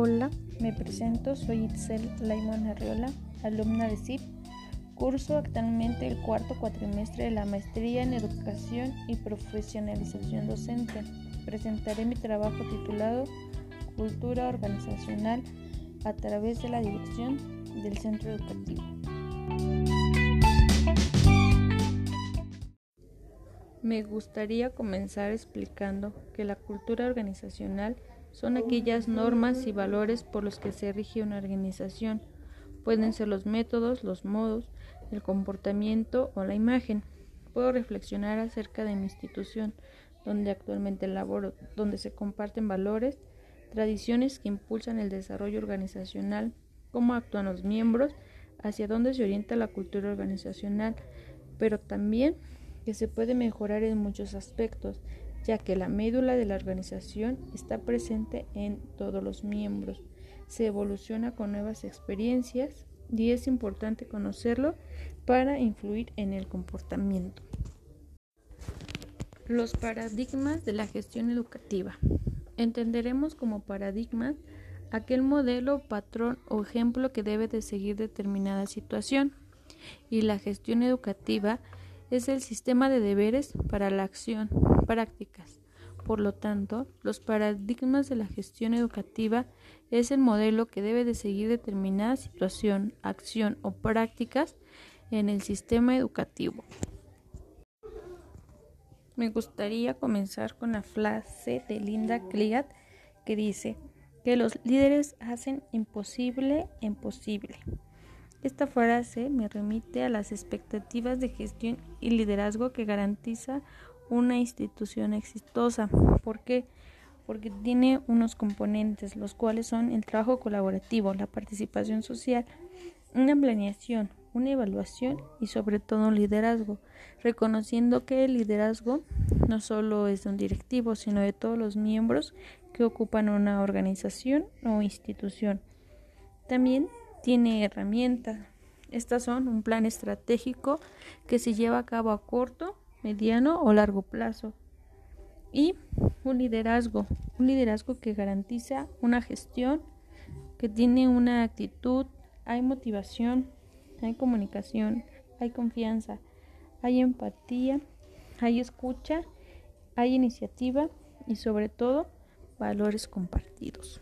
Hola, me presento, soy Itzel Laimon Arriola, alumna de CIP. Curso actualmente el cuarto cuatrimestre de la maestría en educación y profesionalización docente. Presentaré mi trabajo titulado Cultura organizacional a través de la dirección del centro educativo. Me gustaría comenzar explicando que la cultura organizacional son aquellas normas y valores por los que se rige una organización. Pueden ser los métodos, los modos, el comportamiento o la imagen. Puedo reflexionar acerca de mi institución, donde actualmente laboro, donde se comparten valores, tradiciones que impulsan el desarrollo organizacional, cómo actúan los miembros, hacia dónde se orienta la cultura organizacional, pero también que se puede mejorar en muchos aspectos, ya que la médula de la organización está presente en todos los miembros. Se evoluciona con nuevas experiencias y es importante conocerlo para influir en el comportamiento. Los paradigmas de la gestión educativa. Entenderemos como paradigmas aquel modelo, patrón o ejemplo que debe de seguir determinada situación. Y la gestión educativa es el sistema de deberes para la acción, prácticas. Por lo tanto, los paradigmas de la gestión educativa es el modelo que debe de seguir determinada situación, acción o prácticas en el sistema educativo. Me gustaría comenzar con la frase de Linda Cleat que dice que los líderes hacen imposible imposible. Esta frase me remite a las expectativas de gestión y liderazgo que garantiza una institución exitosa. ¿Por qué? Porque tiene unos componentes, los cuales son el trabajo colaborativo, la participación social, una planeación, una evaluación y sobre todo un liderazgo, reconociendo que el liderazgo no solo es de un directivo, sino de todos los miembros que ocupan una organización o institución. También tiene herramientas. Estas son un plan estratégico que se lleva a cabo a corto, mediano o largo plazo. Y un liderazgo, un liderazgo que garantiza una gestión, que tiene una actitud, hay motivación, hay comunicación, hay confianza, hay empatía, hay escucha, hay iniciativa y sobre todo valores compartidos.